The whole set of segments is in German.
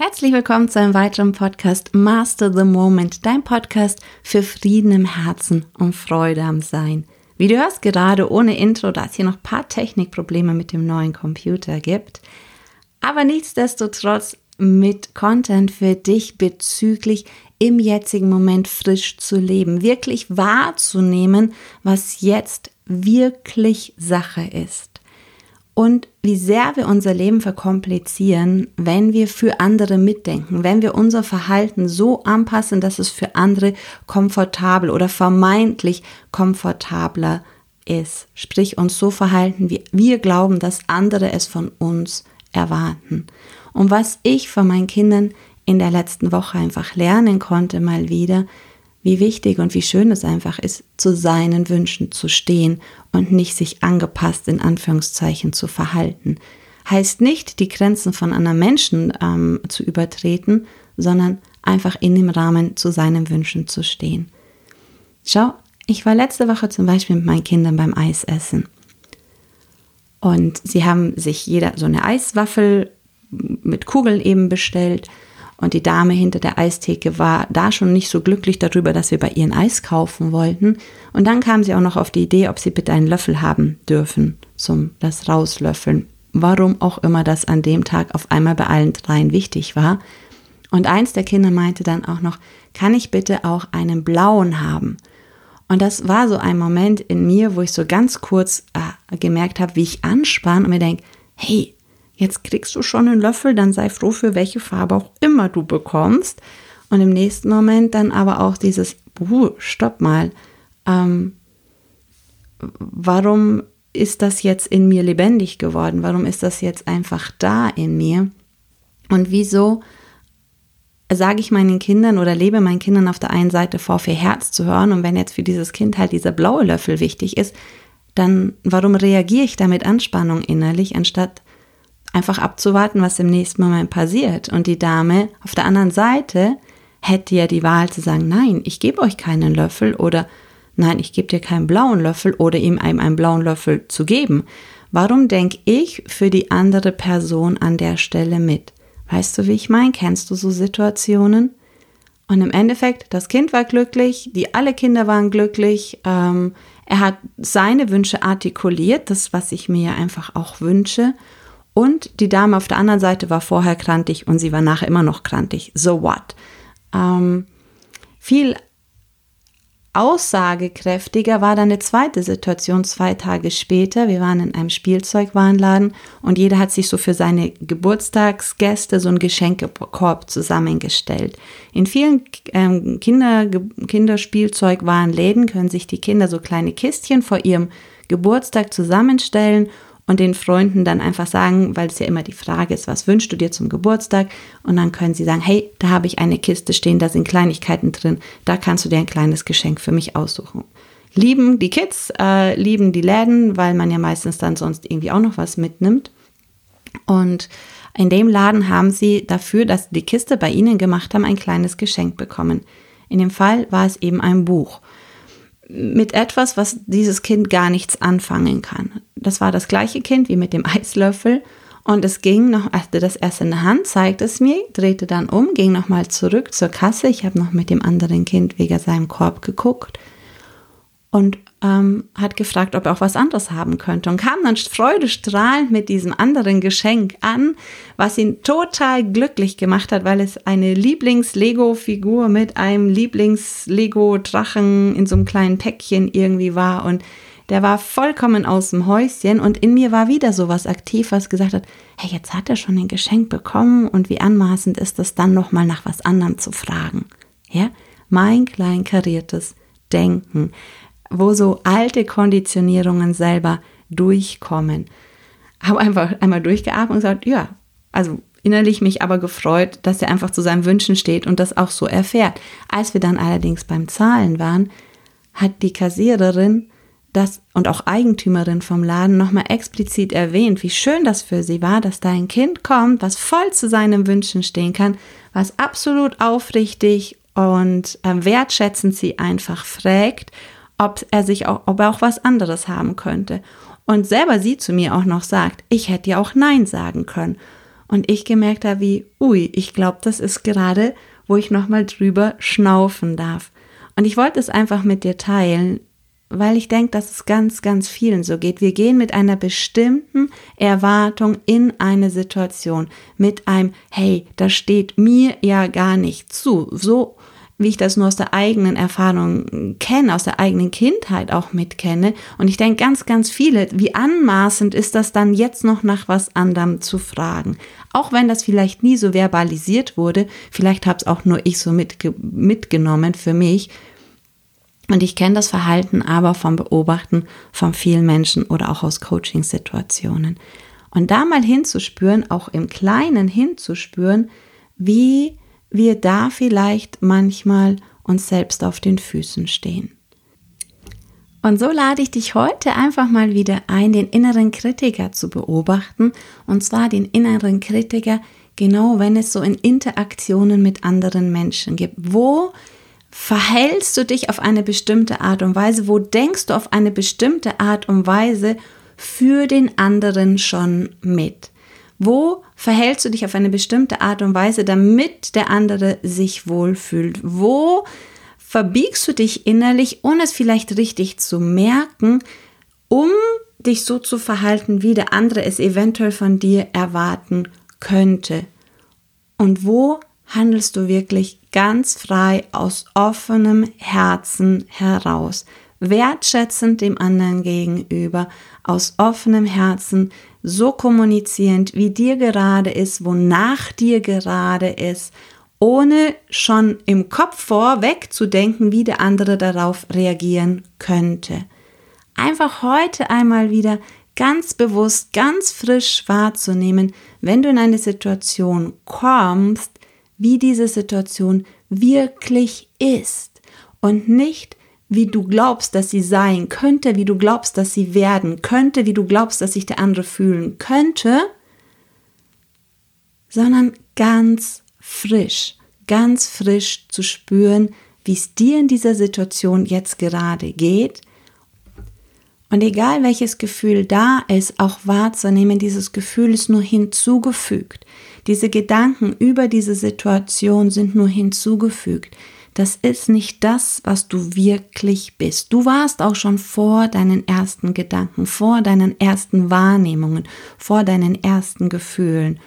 Herzlich willkommen zu einem weiteren Podcast Master the Moment, dein Podcast für Frieden im Herzen und Freude am Sein. Wie du hörst gerade ohne Intro, da es hier noch ein paar Technikprobleme mit dem neuen Computer gibt, aber nichtsdestotrotz mit Content für dich bezüglich im jetzigen Moment frisch zu leben, wirklich wahrzunehmen, was jetzt wirklich Sache ist und wie sehr wir unser Leben verkomplizieren, wenn wir für andere mitdenken, wenn wir unser Verhalten so anpassen, dass es für andere komfortabel oder vermeintlich komfortabler ist. Sprich, uns so verhalten, wie wir glauben, dass andere es von uns erwarten. Und was ich von meinen Kindern in der letzten Woche einfach lernen konnte, mal wieder, wie wichtig und wie schön es einfach ist, zu seinen Wünschen zu stehen und nicht sich angepasst in Anführungszeichen zu verhalten. Heißt nicht, die Grenzen von anderen Menschen ähm, zu übertreten, sondern einfach in dem Rahmen zu seinen Wünschen zu stehen. Schau, ich war letzte Woche zum Beispiel mit meinen Kindern beim Eisessen. Und sie haben sich jeder so eine Eiswaffel mit Kugeln eben bestellt und die Dame hinter der Eistheke war da schon nicht so glücklich darüber, dass wir bei ihr ein Eis kaufen wollten. Und dann kam sie auch noch auf die Idee, ob sie bitte einen Löffel haben dürfen zum das rauslöffeln. Warum auch immer das an dem Tag auf einmal bei allen dreien wichtig war. Und eins der Kinder meinte dann auch noch, kann ich bitte auch einen blauen haben? Und das war so ein Moment in mir, wo ich so ganz kurz äh, gemerkt habe, wie ich anspann und mir denke, hey, Jetzt kriegst du schon einen Löffel, dann sei froh für welche Farbe auch immer du bekommst. Und im nächsten Moment dann aber auch dieses, uh, stopp mal, ähm, warum ist das jetzt in mir lebendig geworden? Warum ist das jetzt einfach da in mir? Und wieso sage ich meinen Kindern oder lebe meinen Kindern auf der einen Seite vor, für Herz zu hören und wenn jetzt für dieses Kind halt dieser blaue Löffel wichtig ist, dann warum reagiere ich da mit Anspannung innerlich, anstatt einfach abzuwarten, was im nächsten Moment passiert. Und die Dame auf der anderen Seite hätte ja die Wahl zu sagen, nein, ich gebe euch keinen Löffel oder nein, ich gebe dir keinen blauen Löffel oder ihm einem einen blauen Löffel zu geben. Warum denke ich für die andere Person an der Stelle mit? Weißt du, wie ich meine? Kennst du so Situationen? Und im Endeffekt, das Kind war glücklich, die alle Kinder waren glücklich. Ähm, er hat seine Wünsche artikuliert, das, was ich mir einfach auch wünsche. Und die Dame auf der anderen Seite war vorher krantig und sie war nachher immer noch krantig. So what? Ähm, viel aussagekräftiger war dann eine zweite Situation zwei Tage später. Wir waren in einem Spielzeugwarenladen und jeder hat sich so für seine Geburtstagsgäste so einen Geschenkekorb zusammengestellt. In vielen ähm, Kinder, Kinderspielzeugwarenläden können sich die Kinder so kleine Kistchen vor ihrem Geburtstag zusammenstellen und den Freunden dann einfach sagen, weil es ja immer die Frage ist, was wünschst du dir zum Geburtstag? Und dann können sie sagen, hey, da habe ich eine Kiste stehen, da sind Kleinigkeiten drin, da kannst du dir ein kleines Geschenk für mich aussuchen. Lieben die Kids, äh, lieben die Läden, weil man ja meistens dann sonst irgendwie auch noch was mitnimmt. Und in dem Laden haben sie dafür, dass sie die Kiste bei ihnen gemacht haben, ein kleines Geschenk bekommen. In dem Fall war es eben ein Buch mit etwas, was dieses Kind gar nichts anfangen kann. Das war das gleiche Kind wie mit dem Eislöffel und es ging noch, hatte das erst in der Hand, zeigte es mir, drehte dann um, ging nochmal zurück zur Kasse. Ich habe noch mit dem anderen Kind wegen seinem Korb geguckt und ähm, hat gefragt, ob er auch was anderes haben könnte und kam dann freudestrahlend mit diesem anderen Geschenk an, was ihn total glücklich gemacht hat, weil es eine Lieblings-Lego-Figur mit einem Lieblings-Lego-Drachen in so einem kleinen Päckchen irgendwie war und der war vollkommen aus dem Häuschen und in mir war wieder sowas aktiv, was gesagt hat, hey, jetzt hat er schon ein Geschenk bekommen und wie anmaßend ist es dann nochmal nach was anderem zu fragen. Ja, mein klein kariertes Denken wo so alte Konditionierungen selber durchkommen. Habe einfach einmal durchgeatmet und gesagt, ja, also innerlich mich aber gefreut, dass er einfach zu seinen Wünschen steht und das auch so erfährt. Als wir dann allerdings beim Zahlen waren, hat die Kassiererin das und auch Eigentümerin vom Laden nochmal explizit erwähnt, wie schön das für sie war, dass da ein Kind kommt, was voll zu seinen Wünschen stehen kann, was absolut aufrichtig und äh, wertschätzend sie einfach fragt ob er sich auch, ob er auch was anderes haben könnte. Und selber sie zu mir auch noch sagt, ich hätte ja auch Nein sagen können. und ich gemerkt habe, wie, ui, ich glaube, das ist gerade, wo ich nochmal drüber schnaufen darf. Und ich wollte es einfach mit dir teilen, weil ich denke, dass es ganz, ganz vielen so geht. Wir gehen mit einer bestimmten Erwartung in eine Situation, mit einem, hey, das steht mir ja gar nicht zu. So wie ich das nur aus der eigenen Erfahrung kenne, aus der eigenen Kindheit auch mitkenne. Und ich denke ganz, ganz viele, wie anmaßend ist das dann jetzt noch nach was anderem zu fragen. Auch wenn das vielleicht nie so verbalisiert wurde, vielleicht habe es auch nur ich so mitge mitgenommen für mich, und ich kenne das Verhalten aber vom Beobachten von vielen Menschen oder auch aus Coaching-Situationen. Und da mal hinzuspüren, auch im Kleinen hinzuspüren, wie wir da vielleicht manchmal uns selbst auf den Füßen stehen. Und so lade ich dich heute einfach mal wieder ein, den inneren Kritiker zu beobachten. Und zwar den inneren Kritiker, genau wenn es so in Interaktionen mit anderen Menschen gibt. Wo verhältst du dich auf eine bestimmte Art und Weise? Wo denkst du auf eine bestimmte Art und Weise für den anderen schon mit? Wo verhältst du dich auf eine bestimmte Art und Weise, damit der andere sich wohlfühlt? Wo verbiegst du dich innerlich, ohne es vielleicht richtig zu merken, um dich so zu verhalten, wie der andere es eventuell von dir erwarten könnte? Und wo handelst du wirklich ganz frei aus offenem Herzen heraus, wertschätzend dem anderen gegenüber, aus offenem Herzen, so kommunizierend, wie dir gerade ist, wonach dir gerade ist, ohne schon im Kopf vorweg zu denken, wie der andere darauf reagieren könnte. Einfach heute einmal wieder ganz bewusst, ganz frisch wahrzunehmen, wenn du in eine Situation kommst, wie diese Situation wirklich ist und nicht, wie du glaubst, dass sie sein könnte, wie du glaubst, dass sie werden könnte, wie du glaubst, dass sich der andere fühlen könnte, sondern ganz frisch, ganz frisch zu spüren, wie es dir in dieser Situation jetzt gerade geht. Und egal welches Gefühl da ist, auch wahrzunehmen, dieses Gefühl ist nur hinzugefügt. Diese Gedanken über diese Situation sind nur hinzugefügt. Das ist nicht das, was du wirklich bist. Du warst auch schon vor deinen ersten Gedanken, vor deinen ersten Wahrnehmungen, vor deinen ersten Gefühlen.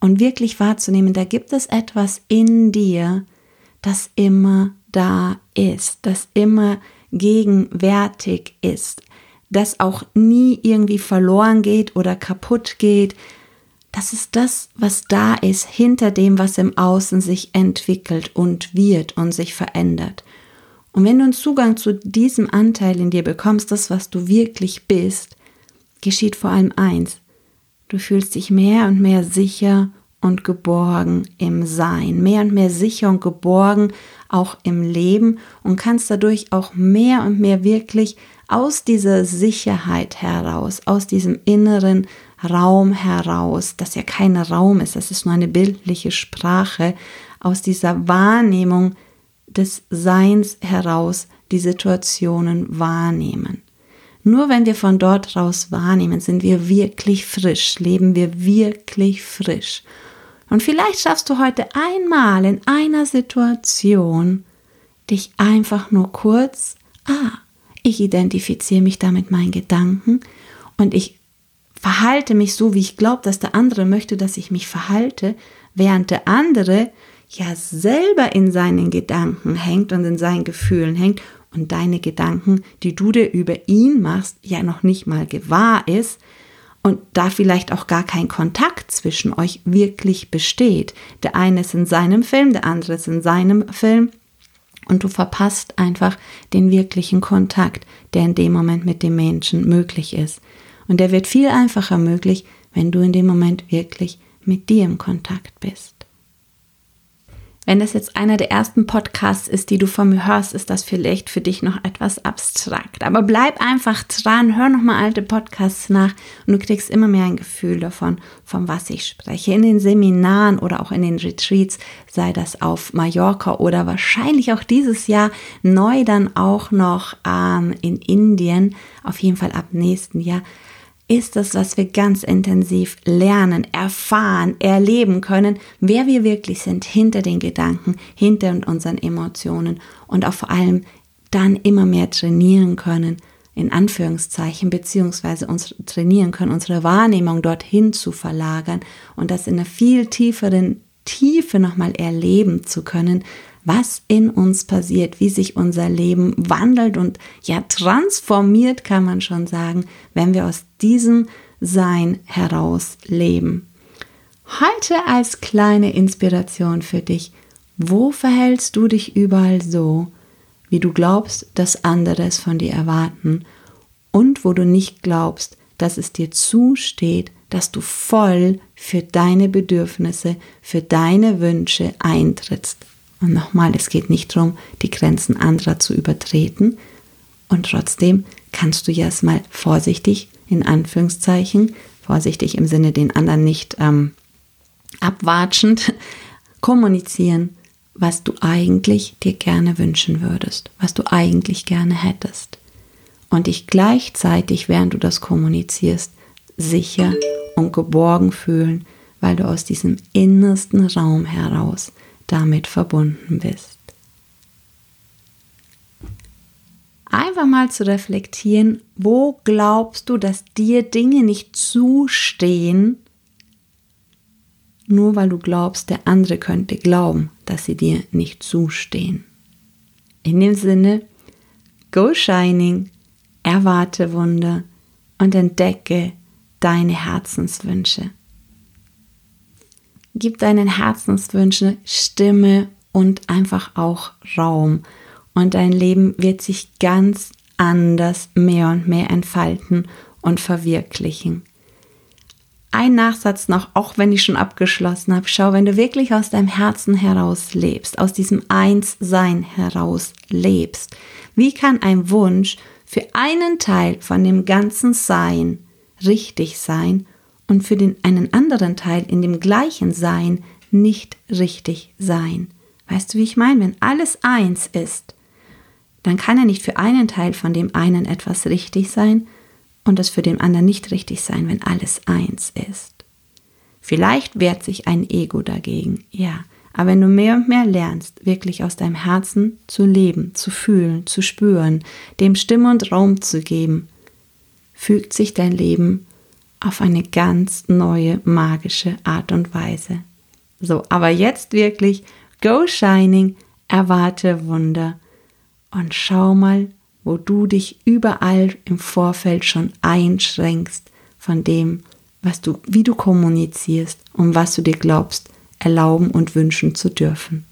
Und wirklich wahrzunehmen, da gibt es etwas in dir, das immer da ist, das immer gegenwärtig ist, das auch nie irgendwie verloren geht oder kaputt geht, das ist das, was da ist, hinter dem, was im Außen sich entwickelt und wird und sich verändert. Und wenn du einen Zugang zu diesem Anteil in dir bekommst, das, was du wirklich bist, geschieht vor allem eins. Du fühlst dich mehr und mehr sicher und geborgen im Sein, mehr und mehr sicher und geborgen auch im Leben und kannst dadurch auch mehr und mehr wirklich aus dieser Sicherheit heraus, aus diesem inneren Raum heraus, das ja kein Raum ist, das ist nur eine bildliche Sprache, aus dieser Wahrnehmung des Seins heraus die Situationen wahrnehmen. Nur wenn wir von dort raus wahrnehmen, sind wir wirklich frisch, leben wir wirklich frisch. Und vielleicht schaffst du heute einmal in einer Situation, dich einfach nur kurz, ah, ich identifiziere mich da mit meinen Gedanken und ich verhalte mich so, wie ich glaube, dass der andere möchte, dass ich mich verhalte, während der andere ja selber in seinen Gedanken hängt und in seinen Gefühlen hängt und deine Gedanken, die du dir über ihn machst, ja noch nicht mal gewahr ist und da vielleicht auch gar kein Kontakt zwischen euch wirklich besteht. Der eine ist in seinem Film, der andere ist in seinem Film und du verpasst einfach den wirklichen Kontakt, der in dem Moment mit dem Menschen möglich ist. Und der wird viel einfacher möglich, wenn du in dem Moment wirklich mit dir im Kontakt bist. Wenn das jetzt einer der ersten Podcasts ist, die du von mir hörst, ist das vielleicht für dich noch etwas abstrakt. Aber bleib einfach dran, hör nochmal alte Podcasts nach und du kriegst immer mehr ein Gefühl davon, von was ich spreche. In den Seminaren oder auch in den Retreats, sei das auf Mallorca oder wahrscheinlich auch dieses Jahr neu dann auch noch ähm, in Indien, auf jeden Fall ab nächsten Jahr ist es, was wir ganz intensiv lernen, erfahren, erleben können, wer wir wirklich sind hinter den Gedanken, hinter unseren Emotionen und auch vor allem dann immer mehr trainieren können, in Anführungszeichen, beziehungsweise uns trainieren können, unsere Wahrnehmung dorthin zu verlagern und das in einer viel tieferen Tiefe nochmal erleben zu können, was in uns passiert, wie sich unser Leben wandelt und ja transformiert, kann man schon sagen, wenn wir aus diesem Sein heraus leben. Heute als kleine Inspiration für dich, wo verhältst du dich überall so, wie du glaubst, dass andere es von dir erwarten und wo du nicht glaubst, dass es dir zusteht, dass du voll für deine Bedürfnisse, für deine Wünsche eintrittst. Und nochmal, es geht nicht darum, die Grenzen anderer zu übertreten. Und trotzdem kannst du ja erstmal vorsichtig, in Anführungszeichen, vorsichtig im Sinne den anderen nicht ähm, abwatschend, kommunizieren, was du eigentlich dir gerne wünschen würdest, was du eigentlich gerne hättest. Und dich gleichzeitig, während du das kommunizierst, sicher und geborgen fühlen, weil du aus diesem innersten Raum heraus damit verbunden bist. Einfach mal zu reflektieren, wo glaubst du, dass dir Dinge nicht zustehen, nur weil du glaubst, der andere könnte glauben, dass sie dir nicht zustehen. In dem Sinne, go shining, erwarte Wunder und entdecke deine Herzenswünsche. Gib deinen Herzenswünschen Stimme und einfach auch Raum. Und dein Leben wird sich ganz anders mehr und mehr entfalten und verwirklichen. Ein Nachsatz noch, auch wenn ich schon abgeschlossen habe. Schau, wenn du wirklich aus deinem Herzen heraus lebst, aus diesem Einssein heraus lebst, wie kann ein Wunsch für einen Teil von dem ganzen Sein richtig sein und für den einen anderen Teil in dem gleichen Sein nicht richtig sein. Weißt du, wie ich meine? Wenn alles eins ist, dann kann er nicht für einen Teil von dem einen etwas richtig sein und das für den anderen nicht richtig sein, wenn alles eins ist. Vielleicht wehrt sich ein Ego dagegen, ja, aber wenn du mehr und mehr lernst, wirklich aus deinem Herzen zu leben, zu fühlen, zu spüren, dem Stimme und Raum zu geben, fügt sich dein Leben auf eine ganz neue magische Art und Weise. So, aber jetzt wirklich Go Shining, erwarte Wunder und schau mal, wo du dich überall im Vorfeld schon einschränkst von dem, was du, wie du kommunizierst und was du dir glaubst, erlauben und wünschen zu dürfen.